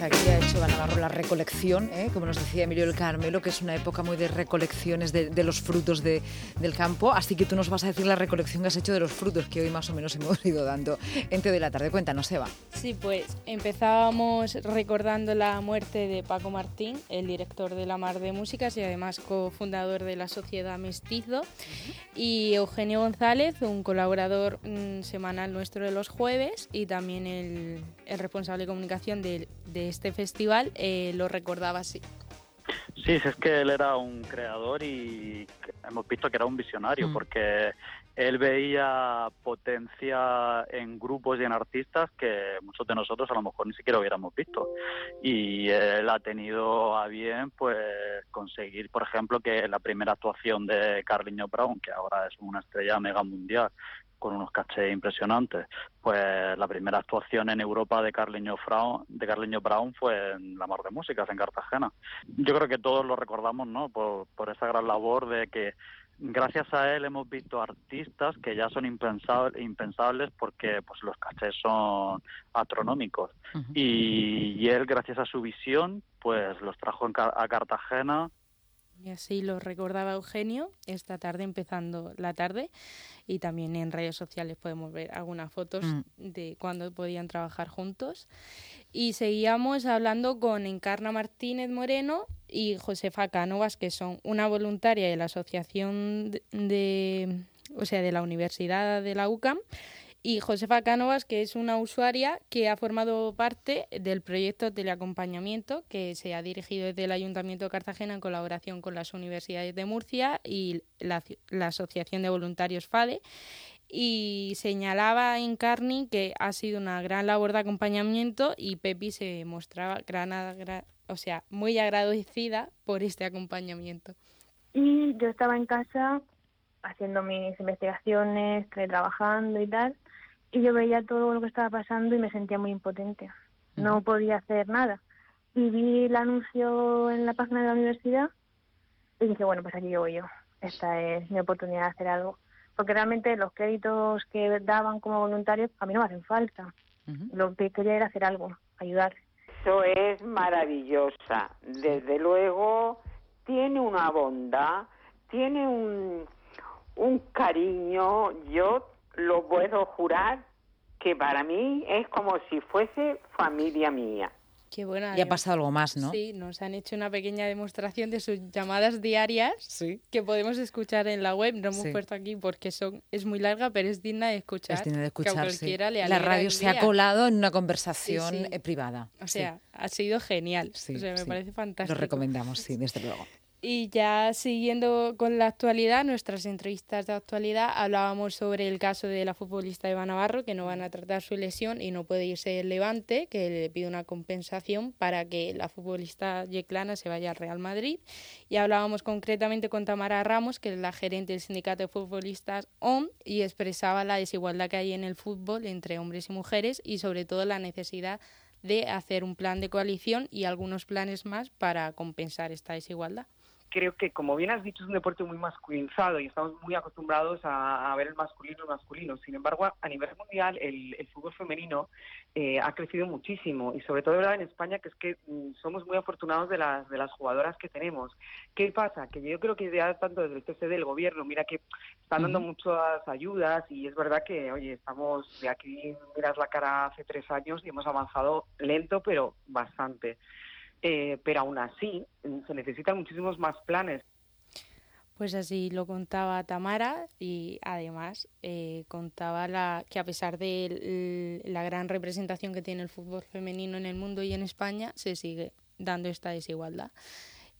aquí ha hecho Navarro la recolección, ¿eh? como nos decía Emilio el Carmelo, que es una época muy de recolecciones de, los frutos del campo. Así que tú nos vas a decir la recolección que has hecho de los frutos que hoy más o menos hemos ido dando entre de la tarde. Cuéntanos, Eva. Sí, pues empezábamos recordando la muerte de Paco Martín, el director de La Mar de Músicas y además cofundador de la Sociedad Mestizo, y Eugenio González, un colaborador mm, semanal nuestro de los jueves y también el, responsable de comunicación de, de este festival eh, lo recordaba así. Sí, es que él era un creador y hemos visto que era un visionario, mm. porque él veía potencia en grupos y en artistas que muchos de nosotros a lo mejor ni siquiera hubiéramos visto. Y él ha tenido a bien pues conseguir, por ejemplo, que la primera actuación de Carliño Brown, que ahora es una estrella mega mundial, con unos cachés impresionantes. Pues la primera actuación en Europa de Carleño, Brown, de Carleño Brown fue en la Mar de Músicas, en Cartagena. Yo creo que todos lo recordamos, ¿no? Por, por esa gran labor de que gracias a él hemos visto artistas que ya son impensables, impensables porque pues los cachés son astronómicos. y, y, él, gracias a su visión, pues los trajo a Cartagena y así lo recordaba Eugenio esta tarde, empezando la tarde. Y también en redes sociales podemos ver algunas fotos mm. de cuando podían trabajar juntos. Y seguíamos hablando con Encarna Martínez Moreno y Josefa Cánovas, que son una voluntaria de la Asociación de, o sea, de la Universidad de la UCAM y Josefa Cánovas, que es una usuaria que ha formado parte del proyecto Teleacompañamiento, que se ha dirigido desde el Ayuntamiento de Cartagena en colaboración con las universidades de Murcia y la, Asociación de Voluntarios FADE. Y señalaba en Carni que ha sido una gran labor de acompañamiento y Pepi se mostraba gran, o sea, muy agradecida por este acompañamiento. Y yo estaba en casa haciendo mis investigaciones, trabajando y tal, y yo veía todo lo que estaba pasando y me sentía muy impotente. No podía hacer nada. Y vi el anuncio en la página de la universidad y dije, bueno, pues aquí voy yo. Esta es mi oportunidad de hacer algo. Porque realmente los créditos que daban como voluntarios a mí no me hacen falta. Lo que quería era hacer algo, ayudar. Eso es maravillosa. Desde luego, tiene una bondad, tiene un, un cariño. Yo lo puedo jurar que para mí es como si fuese familia mía. Qué buena. Y ha pasado algo más, ¿no? Sí, nos han hecho una pequeña demostración de sus llamadas diarias que podemos escuchar en la web. No hemos puesto aquí porque son es muy larga, pero es digna de escuchar. Es digna de escuchar, La radio se ha colado en una conversación eh, privada. O sea, ha sido genial. o sea, me parece fantástico. Lo recomendamos, sí, desde luego. Y ya siguiendo con la actualidad, nuestras entrevistas de actualidad, hablábamos sobre el caso de la futbolista Eva Navarro, que no van a tratar su lesión y no puede irse del Levante, que le pide una compensación para que la futbolista yeclana se vaya al Real Madrid. Y hablábamos concretamente con Tamara Ramos, que es la gerente del sindicato de futbolistas OM, y expresaba la desigualdad que hay en el fútbol entre hombres y mujeres y sobre todo la necesidad de hacer un plan de coalición y algunos planes más para compensar esta desigualdad creo que, como bien has dicho, es un deporte muy masculinizado y estamos muy acostumbrados a, ver el masculino y masculino. Sin embargo, a nivel mundial, el, fútbol femenino eh, ha crecido muchísimo y sobre todo en España, que es que mm, somos muy afortunados de las, de las jugadoras que tenemos. ¿Qué pasa? Que yo creo que ya tanto desde el TCD del gobierno, mira que están dando muchas ayudas y es verdad que, oye, estamos de aquí, miras la cara hace tres años y hemos avanzado lento, pero bastante. Eh, pero aún así se necesitan muchísimos más planes. Pues así lo contaba Tamara y además eh, contaba la, que a pesar de la gran representación que tiene el fútbol femenino en el mundo y en España, se sigue dando esta desigualdad.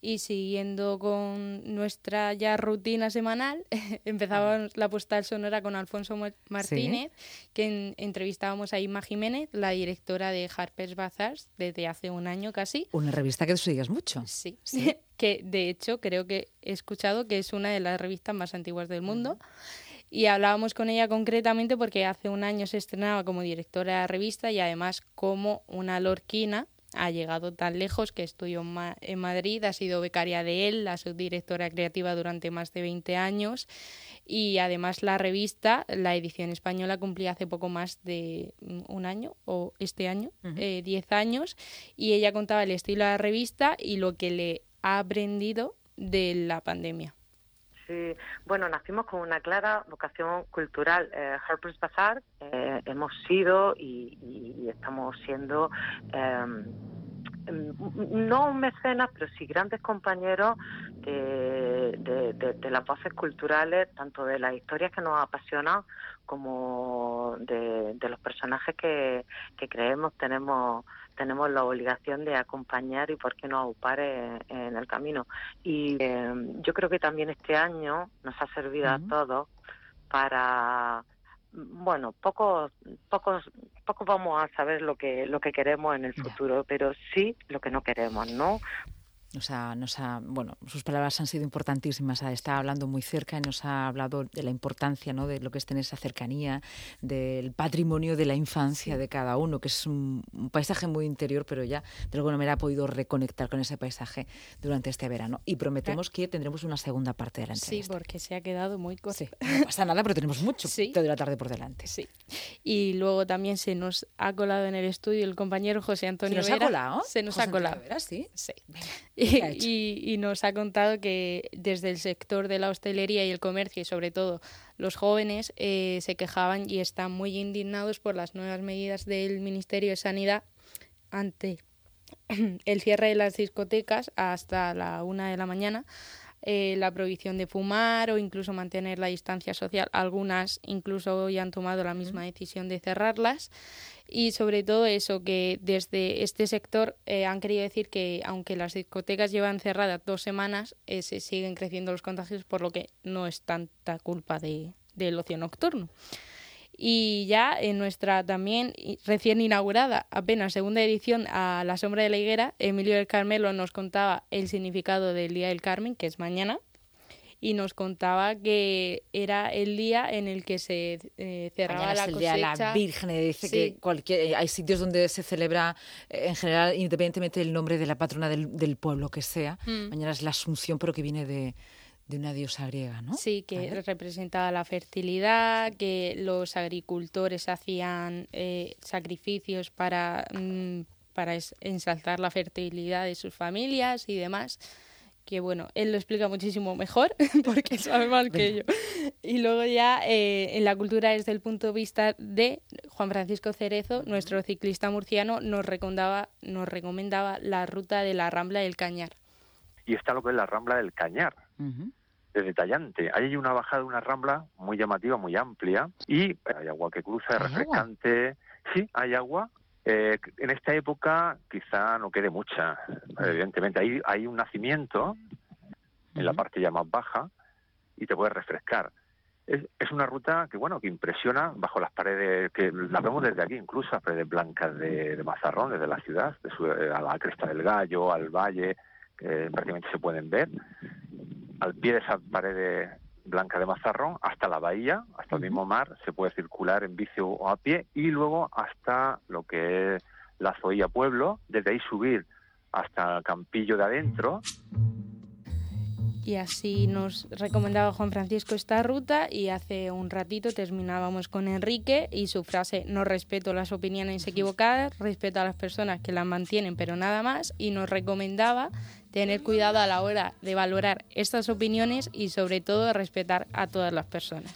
Y siguiendo con nuestra ya rutina semanal, empezábamos la postal sonora con Alfonso Martínez, que entrevistábamos a Ima Jiménez, la directora de Harper's Bazaar, desde hace un año casi. Una revista que tú sigues mucho. Sí, sí. que de hecho creo que he escuchado que es una de las revistas más antiguas del mundo. Y hablábamos con ella concretamente porque hace un año se estrenaba como directora de la revista y además como una lorquina ha llegado tan lejos, que estudió en Madrid, ha sido becaria de él, la subdirectora creativa durante más de 20 años y además la revista, la edición española cumplía hace poco más de un año o este año, 10 eh, años, y ella contaba el estilo de la revista y lo que le ha aprendido de la pandemia. Sí, bueno, nacimos con una clara vocación cultural. Eh, Harper's Bazaar eh, hemos sido y, estamos siendo em, no mecenas, pero sí grandes compañeros de, las voces culturales, tanto de las historias que nos apasionan como de, los personajes que, que creemos tenemos tenemos la obligación de acompañar y por qué no aupar en, el camino. Y eh, yo creo que también este año nos ha servido a todos para bueno, pocos, pocos, pocos vamos a saber lo que, lo que queremos en el futuro, pero sí lo que no queremos, ¿no? Nos ha, nos ha, bueno, sus palabras han sido importantísimas. Está hablando muy cerca y nos ha hablado de la importancia ¿no? de lo que es tener esa cercanía, del patrimonio de la infancia de cada uno, que es un, paisaje muy interior, pero ya de alguna manera ha podido reconectar con ese paisaje durante este verano. Y prometemos que tendremos una segunda parte de la entrevista. Sí, porque se ha quedado muy corto. no pasa nada, pero tenemos mucho sí. toda la tarde por delante. Sí. Y luego también se nos ha colado en el estudio el compañero José Antonio ¿Se nos ha colado? Se nos ha colado. sí. Sí. y, nos ha contado que desde el sector de la hostelería y el comercio y sobre todo los jóvenes eh, se quejaban y están muy indignados por las nuevas medidas del Ministerio de Sanidad ante el cierre de las discotecas hasta la una de la mañana. Eh, la prohibición de fumar o incluso mantener la distancia social. Algunas incluso hoy han tomado la misma decisión de cerrarlas y sobre todo eso, que desde este sector eh, han querido decir que aunque las discotecas llevan cerradas dos semanas, eh, se siguen creciendo los contagios, por lo que no es tanta culpa de, del ocio nocturno. Y ya en nuestra también recién inaugurada, apenas segunda edición a La Sombra de la Higuera, Emilio del Carmelo nos contaba el significado del Día del Carmen, que es mañana, y nos contaba que era el día en el que se eh, cerraba la el Día de la Virgen. Dice que cualquier, eh, hay sitios donde se celebra, eh, en general, independientemente del nombre de la patrona del, del pueblo que sea. Mm. Mañana es la Asunción, pero que viene de, de una diosa griega, ¿no? Sí, que representaba la fertilidad, que los agricultores hacían sacrificios para, mm, para ensalzar la fertilidad de sus familias y demás que bueno, él lo explica muchísimo mejor porque sabe más que yo. Y luego ya eh, en la cultura desde el punto de vista de Juan Francisco Cerezo, nuestro ciclista murciano, nos recomendaba, nos recomendaba la ruta de la Rambla del Cañar. Y está lo que es la Rambla del Cañar. Es detallante. Hay una bajada de una rambla muy llamativa, muy amplia, y hay agua que cruza, es refrescante. Sí, hay agua, eh, en esta época quizá no quede mucha, evidentemente. Hay, hay un nacimiento en la parte ya más baja y te puedes refrescar. Es, es, una ruta que, bueno, que impresiona bajo las paredes, que la vemos desde aquí, incluso las paredes blancas de, Mazarrón, desde la ciudad, de a la cresta del gallo, al valle, que prácticamente se pueden ver. Al pie de esas paredes Blanca de Mazarrón hasta la bahía, hasta el mismo mar, se puede circular en bici o a pie y luego hasta lo que es la Zoía Pueblo, desde ahí subir hasta el Campillo de adentro. Y así nos recomendaba Juan Francisco esta ruta y hace un ratito terminábamos con Enrique y su frase no respeto las opiniones equivocadas, respeto a las personas que las mantienen pero nada más y nos recomendaba tener cuidado a la hora de valorar estas opiniones y sobre todo respetar a todas las personas.